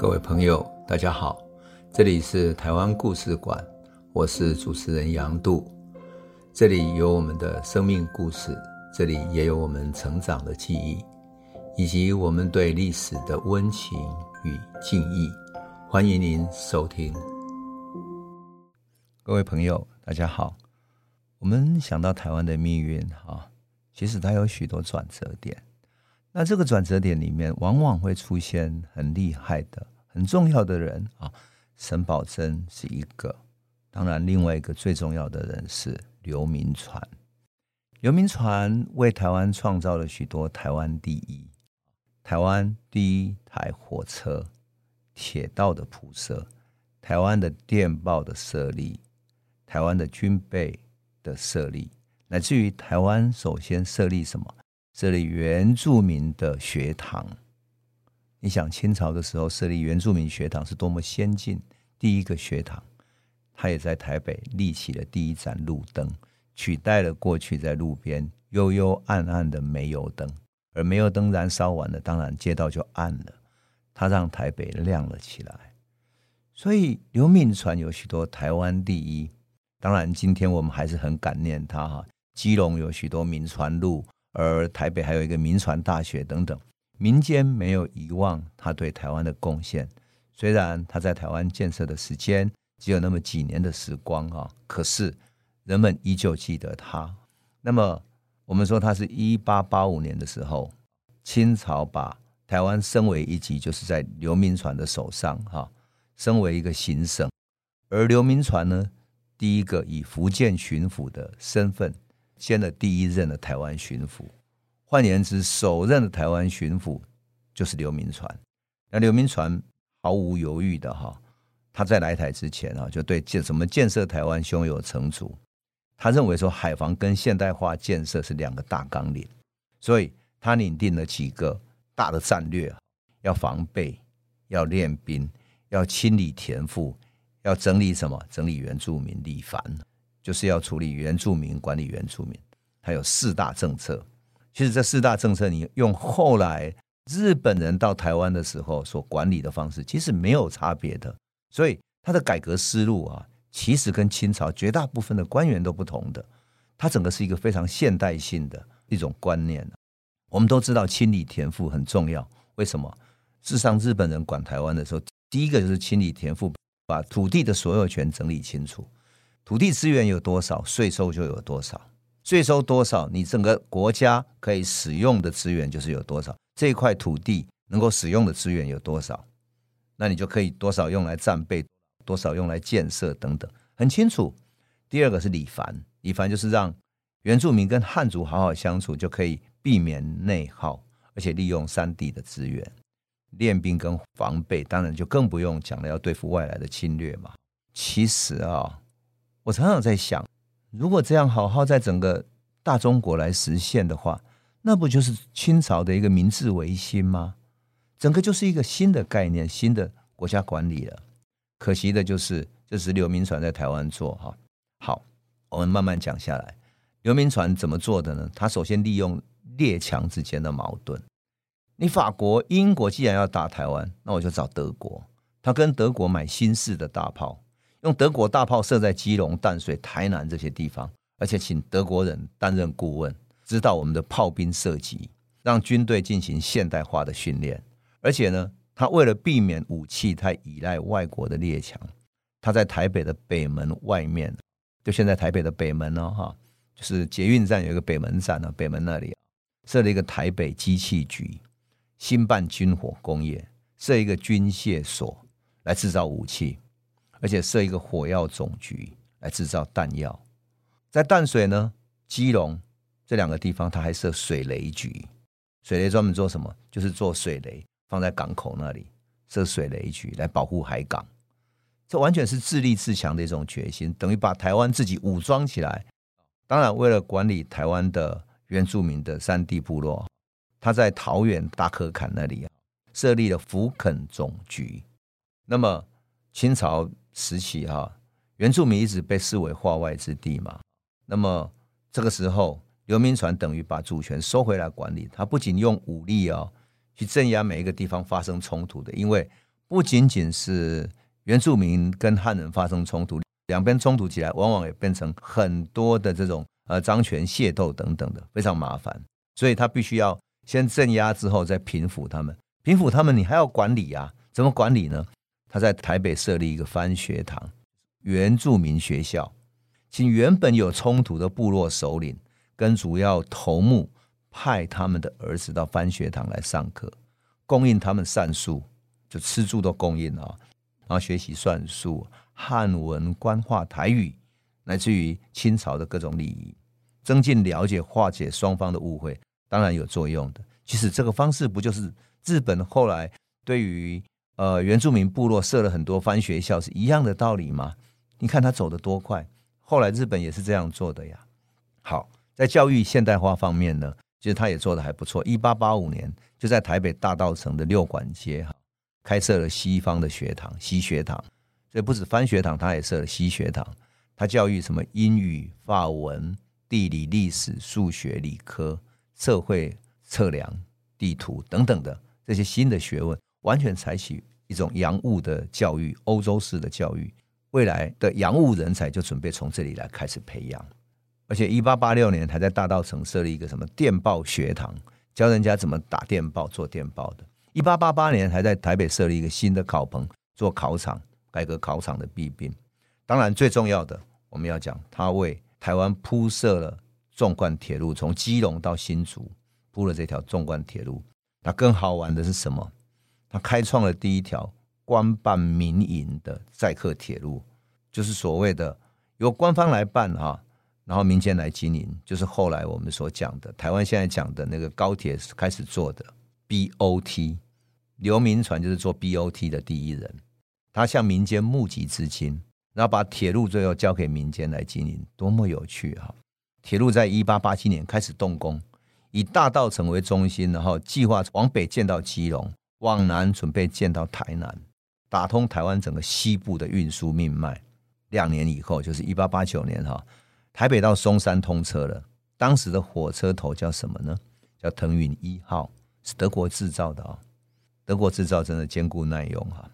各位朋友，大家好，这里是台湾故事馆，我是主持人杨度，这里有我们的生命故事，这里也有我们成长的记忆，以及我们对历史的温情与敬意。欢迎您收听。各位朋友，大家好。我们想到台湾的命运，哈，其实它有许多转折点。那这个转折点里面，往往会出现很厉害的、很重要的人啊。沈葆桢是一个，当然，另外一个最重要的人是刘铭传。刘铭传为台湾创造了许多台湾第一、台湾第一台火车、铁道的铺设、台湾的电报的设立、台湾的军备的设立，乃至于台湾首先设立什么？设立原住民的学堂，你想清朝的时候设立原住民学堂是多么先进？第一个学堂，他也在台北立起了第一盏路灯，取代了过去在路边幽幽暗暗的煤油灯。而煤油灯燃烧完了，当然街道就暗了。他让台北亮了起来。所以刘铭传有许多台湾第一。当然，今天我们还是很感念他哈。基隆有许多民传路。而台北还有一个民传大学等等，民间没有遗忘他对台湾的贡献。虽然他在台湾建设的时间只有那么几年的时光啊，可是人们依旧记得他。那么我们说，他是一八八五年的时候，清朝把台湾升为一级，就是在刘铭传的手上哈，升为一个行省。而刘铭传呢，第一个以福建巡抚的身份。兼了第一任的台湾巡抚，换言之，首任的台湾巡抚就是刘铭传。那刘铭传毫无犹豫的哈，他在来台之前啊，就对建什么建设台湾胸有成竹。他认为说海防跟现代化建设是两个大纲领，所以他拟定了几个大的战略：要防备，要练兵，要清理田赋，要整理什么？整理原住民，理蕃。就是要处理原住民，管理原住民，还有四大政策。其实这四大政策，你用后来日本人到台湾的时候所管理的方式，其实没有差别的。所以他的改革思路啊，其实跟清朝绝大部分的官员都不同的。他整个是一个非常现代性的一种观念。我们都知道清理田赋很重要，为什么？事实上，日本人管台湾的时候，第一个就是清理田赋，把土地的所有权整理清楚。土地资源有多少，税收就有多少。税收多少，你整个国家可以使用的资源就是有多少。这一块土地能够使用的资源有多少，那你就可以多少用来战备，多少用来建设等等，很清楚。第二个是李凡，李凡就是让原住民跟汉族好好相处，就可以避免内耗，而且利用山地的资源。练兵跟防备，当然就更不用讲了，要对付外来的侵略嘛。其实啊。我常常在想，如果这样好好在整个大中国来实现的话，那不就是清朝的一个明治维新吗？整个就是一个新的概念，新的国家管理了。可惜的就是，这是刘铭传在台湾做哈。好，我们慢慢讲下来。刘铭传怎么做的呢？他首先利用列强之间的矛盾。你法国、英国既然要打台湾，那我就找德国。他跟德国买新式的大炮。用德国大炮射在基隆、淡水、台南这些地方，而且请德国人担任顾问，指导我们的炮兵射击，让军队进行现代化的训练。而且呢，他为了避免武器太依赖外国的列强，他在台北的北门外面，就现在台北的北门哦，哈，就是捷运站有一个北门站呢，北门那里设了一个台北机器局，兴办军火工业，设一个军械所来制造武器。而且设一个火药总局来制造弹药，在淡水呢、基隆这两个地方，他还设水雷局。水雷专门做什么？就是做水雷，放在港口那里设水雷局来保护海港。这完全是自立自强的一种决心，等于把台湾自己武装起来。当然，为了管理台湾的原住民的山地部落，他在桃园大嵙崁那里设立了福垦总局。那么清朝。时期哈，原住民一直被视为化外之地嘛。那么这个时候，刘铭传等于把主权收回来管理。他不仅用武力啊去镇压每一个地方发生冲突的，因为不仅仅是原住民跟汉人发生冲突，两边冲突起来，往往也变成很多的这种呃张权械斗等等的，非常麻烦。所以他必须要先镇压之后再平抚他们，平抚他们你还要管理啊？怎么管理呢？他在台北设立一个番学堂，原住民学校，请原本有冲突的部落首领跟主要头目派他们的儿子到番学堂来上课，供应他们算术，就吃住都供应啊，然后学习算术、汉文、官话、台语，乃至于清朝的各种礼仪，增进了解，化解双方的误会，当然有作用的。其实这个方式不就是日本后来对于呃，原住民部落设了很多番学校，是一样的道理吗？你看他走得多快，后来日本也是这样做的呀。好，在教育现代化方面呢，其实他也做得还不错。一八八五年，就在台北大稻城的六馆街哈，开设了西方的学堂西学堂，所以不止番学堂，他也设了西学堂。他教育什么英语、法文、地理、历史、数学、理科、社会测量、地图等等的这些新的学问，完全采取。一种洋务的教育，欧洲式的教育，未来的洋务人才就准备从这里来开始培养。而且，一八八六年还在大道城设立一个什么电报学堂，教人家怎么打电报、做电报的。一八八八年还在台北设立一个新的考棚，做考场，改革考场的弊病。当然，最重要的我们要讲，他为台湾铺设了纵贯铁路，从基隆到新竹铺了这条纵贯铁路。那更好玩的是什么？他开创了第一条官办民营的载客铁路，就是所谓的由官方来办哈，然后民间来经营，就是后来我们所讲的台湾现在讲的那个高铁开始做的 BOT。刘铭传就是做 BOT 的第一人，他向民间募集资金，然后把铁路最后交给民间来经营，多么有趣哈！铁路在一八八七年开始动工，以大稻城为中心，然后计划往北建到基隆。往南准备建到台南，打通台湾整个西部的运输命脉。两年以后，就是一八八九年哈，台北到松山通车了。当时的火车头叫什么呢？叫腾云一号，是德国制造的啊。德国制造真的坚固耐用哈。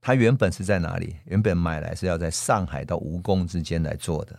它原本是在哪里？原本买来是要在上海到吴公之间来做的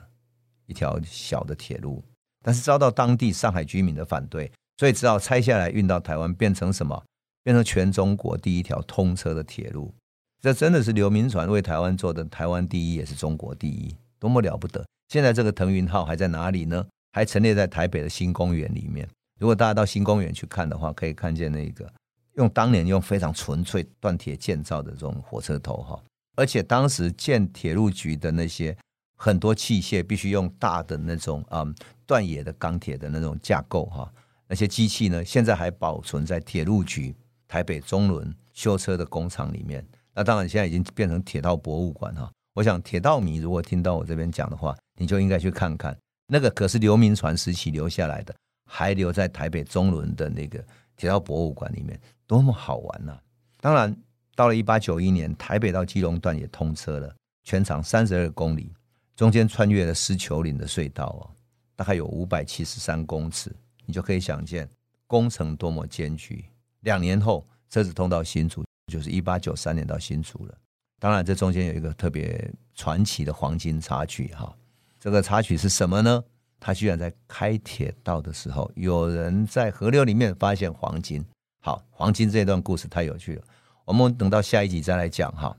一条小的铁路，但是遭到当地上海居民的反对，所以只好拆下来运到台湾，变成什么？变成全中国第一条通车的铁路，这真的是刘铭传为台湾做的台湾第一，也是中国第一，多么了不得！现在这个腾云号还在哪里呢？还陈列在台北的新公园里面。如果大家到新公园去看的话，可以看见那个用当年用非常纯粹锻铁建造的这种火车头哈，而且当时建铁路局的那些很多器械必须用大的那种嗯断冶的钢铁的那种架构哈，那些机器呢，现在还保存在铁路局。台北中仑修车的工厂里面，那当然现在已经变成铁道博物馆哈。我想铁道迷如果听到我这边讲的话，你就应该去看看，那个可是刘铭传时期留下来的，还留在台北中仑的那个铁道博物馆里面，多么好玩呐！当然，到了一八九一年，台北到基隆段也通车了，全长三十二公里，中间穿越了狮球岭的隧道哦，大概有五百七十三公尺，你就可以想见工程多么艰巨。两年后，车子通到新竹，就是一八九三年到新竹了。当然，这中间有一个特别传奇的黄金插曲哈。这个插曲是什么呢？他居然在开铁道的时候，有人在河流里面发现黄金。好，黄金这段故事太有趣了，我们等到下一集再来讲哈。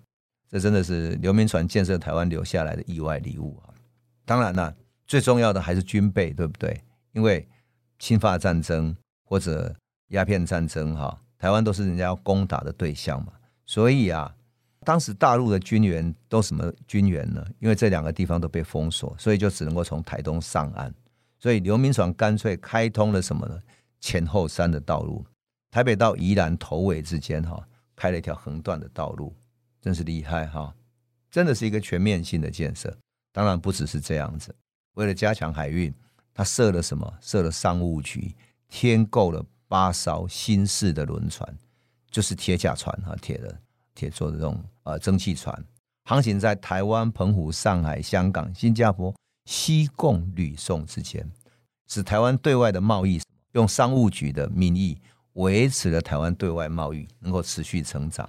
这真的是刘铭传建设台湾留下来的意外礼物啊！当然了，最重要的还是军备，对不对？因为侵华战争或者鸦片战争，哈，台湾都是人家要攻打的对象嘛，所以啊，当时大陆的军援都什么军援呢？因为这两个地方都被封锁，所以就只能够从台东上岸。所以刘铭传干脆开通了什么呢？前后山的道路，台北到宜兰头尾之间，哈，开了一条横断的道路，真是厉害哈！真的是一个全面性的建设。当然不只是这样子，为了加强海运，他设了什么？设了商务局，添购了。八艘新式的轮船，就是铁甲船哈，铁的铁做的这种呃蒸汽船，航行在台湾、澎湖、上海、香港、新加坡、西贡、吕宋之间，使台湾对外的贸易用商务局的名义维持了台湾对外贸易能够持续成长，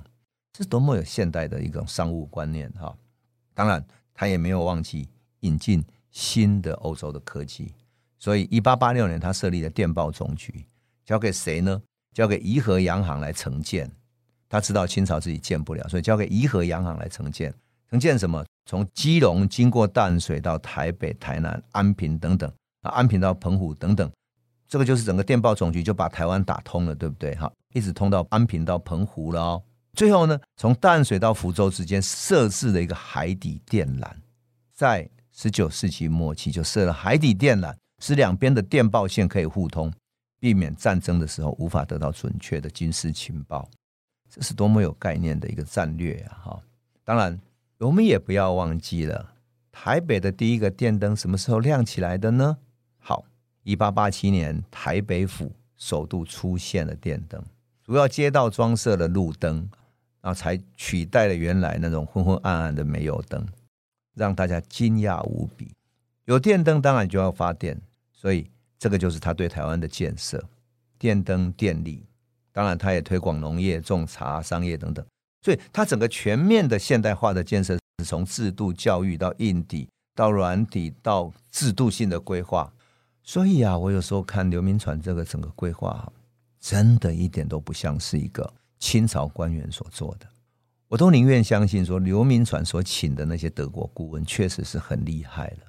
这是多么有现代的一种商务观念哈！当然，他也没有忘记引进新的欧洲的科技，所以一八八六年他设立了电报总局，交给谁呢？交给怡和洋行来承建。他知道清朝自己建不了，所以交给怡和洋行来承建。承建什么？从基隆经过淡水到台北、台南、安平等等，啊，安平到澎湖等等，这个就是整个电报总局就把台湾打通了，对不对？哈，一直通到安平到澎湖了哦。最后呢，从淡水到福州之间设置了一个海底电缆，在十九世纪末期就设了海底电缆，使两边的电报线可以互通，避免战争的时候无法得到准确的军事情报。这是多么有概念的一个战略啊！哈，当然。我们也不要忘记了，台北的第一个电灯什么时候亮起来的呢？好，一八八七年，台北府首度出现了电灯，主要街道装设了路灯，然后才取代了原来那种昏昏暗暗的煤油灯，让大家惊讶无比。有电灯当然就要发电，所以这个就是他对台湾的建设，电灯电力。当然，他也推广农业、种茶、商业等等。所以，他整个全面的现代化的建设是从制度教育到硬底到软底到制度性的规划。所以啊，我有时候看刘铭传这个整个规划，真的一点都不像是一个清朝官员所做的。我都宁愿相信说，刘铭传所请的那些德国顾问确实是很厉害了。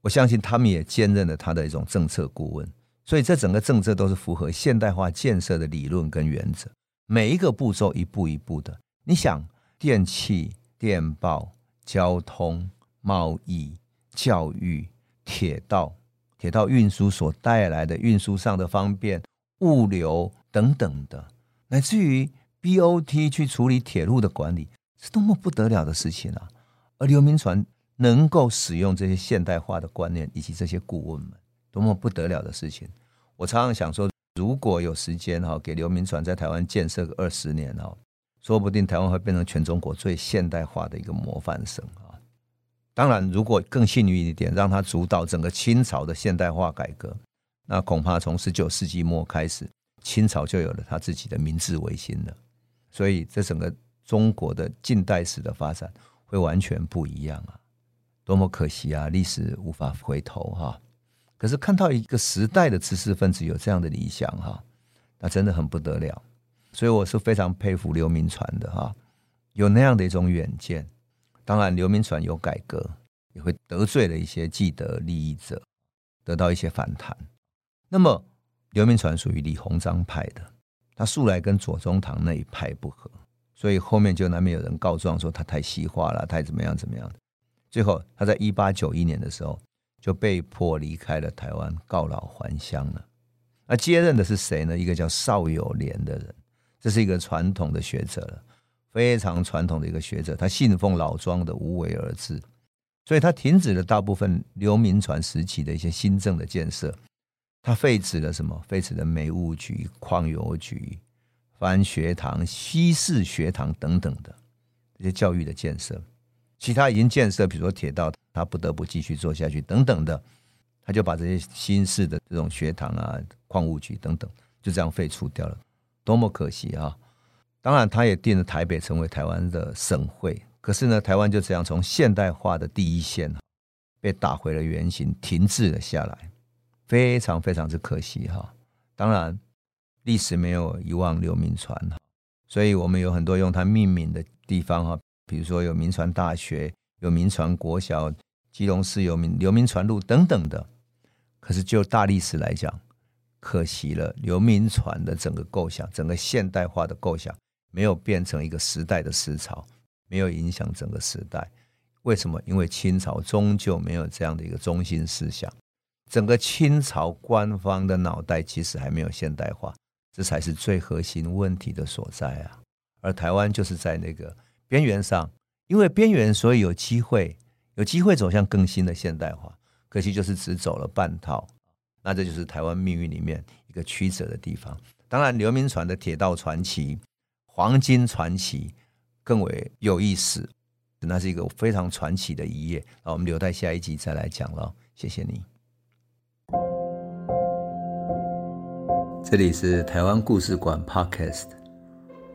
我相信他们也兼任了他的一种政策顾问。所以，这整个政策都是符合现代化建设的理论跟原则，每一个步骤一步一步的。你想，电器、电报、交通、贸易、教育、铁道、铁道运输所带来的运输上的方便、物流等等的，乃至于 BOT 去处理铁路的管理，是多么不得了的事情啊！而刘铭传能够使用这些现代化的观念以及这些顾问们，多么不得了的事情！我常常想说，如果有时间哈，给刘铭传在台湾建设个二十年哈。说不定台湾会变成全中国最现代化的一个模范省啊！当然，如果更幸运一点，让他主导整个清朝的现代化改革，那恐怕从十九世纪末开始，清朝就有了他自己的明治维新了。所以，这整个中国的近代史的发展会完全不一样啊！多么可惜啊！历史无法回头哈。可是看到一个时代的知识分子有这样的理想哈，那真的很不得了。所以我是非常佩服刘铭传的哈，有那样的一种远见。当然，刘铭传有改革，也会得罪了一些既得利益者，得到一些反弹。那么，刘铭传属于李鸿章派的，他素来跟左宗棠那一派不合，所以后面就难免有人告状说他太西化了，太怎么样怎么样。最后，他在一八九一年的时候就被迫离开了台湾，告老还乡了。那接任的是谁呢？一个叫邵友莲的人。这是一个传统的学者了，非常传统的一个学者。他信奉老庄的无为而治，所以他停止了大部分刘铭传时期的一些新政的建设。他废止了什么？废止了煤务局、矿油局、番学堂、西式学堂等等的这些教育的建设。其他已经建设，比如说铁道，他不得不继续做下去等等的，他就把这些新式的这种学堂啊、矿务局等等，就这样废除掉了。多么可惜啊！当然，他也定了台北成为台湾的省会。可是呢，台湾就这样从现代化的第一线被打回了原形，停滞了下来，非常非常之可惜哈。当然，历史没有遗忘刘铭传，所以我们有很多用他命名的地方哈，比如说有民传大学、有民传国小、基隆市有民刘民传路等等的。可是就大历史来讲，可惜了，刘民传的整个构想，整个现代化的构想，没有变成一个时代的思潮，没有影响整个时代。为什么？因为清朝终究没有这样的一个中心思想，整个清朝官方的脑袋其实还没有现代化，这才是最核心问题的所在啊。而台湾就是在那个边缘上，因为边缘，所以有机会，有机会走向更新的现代化，可惜就是只走了半套。那这就是台湾命运里面一个曲折的地方。当然，刘铭传的铁道传奇、黄金传奇更为有意思，那是一个非常传奇的一页。那我们留待下一集再来讲了。谢谢你。这里是台湾故事馆 Podcast，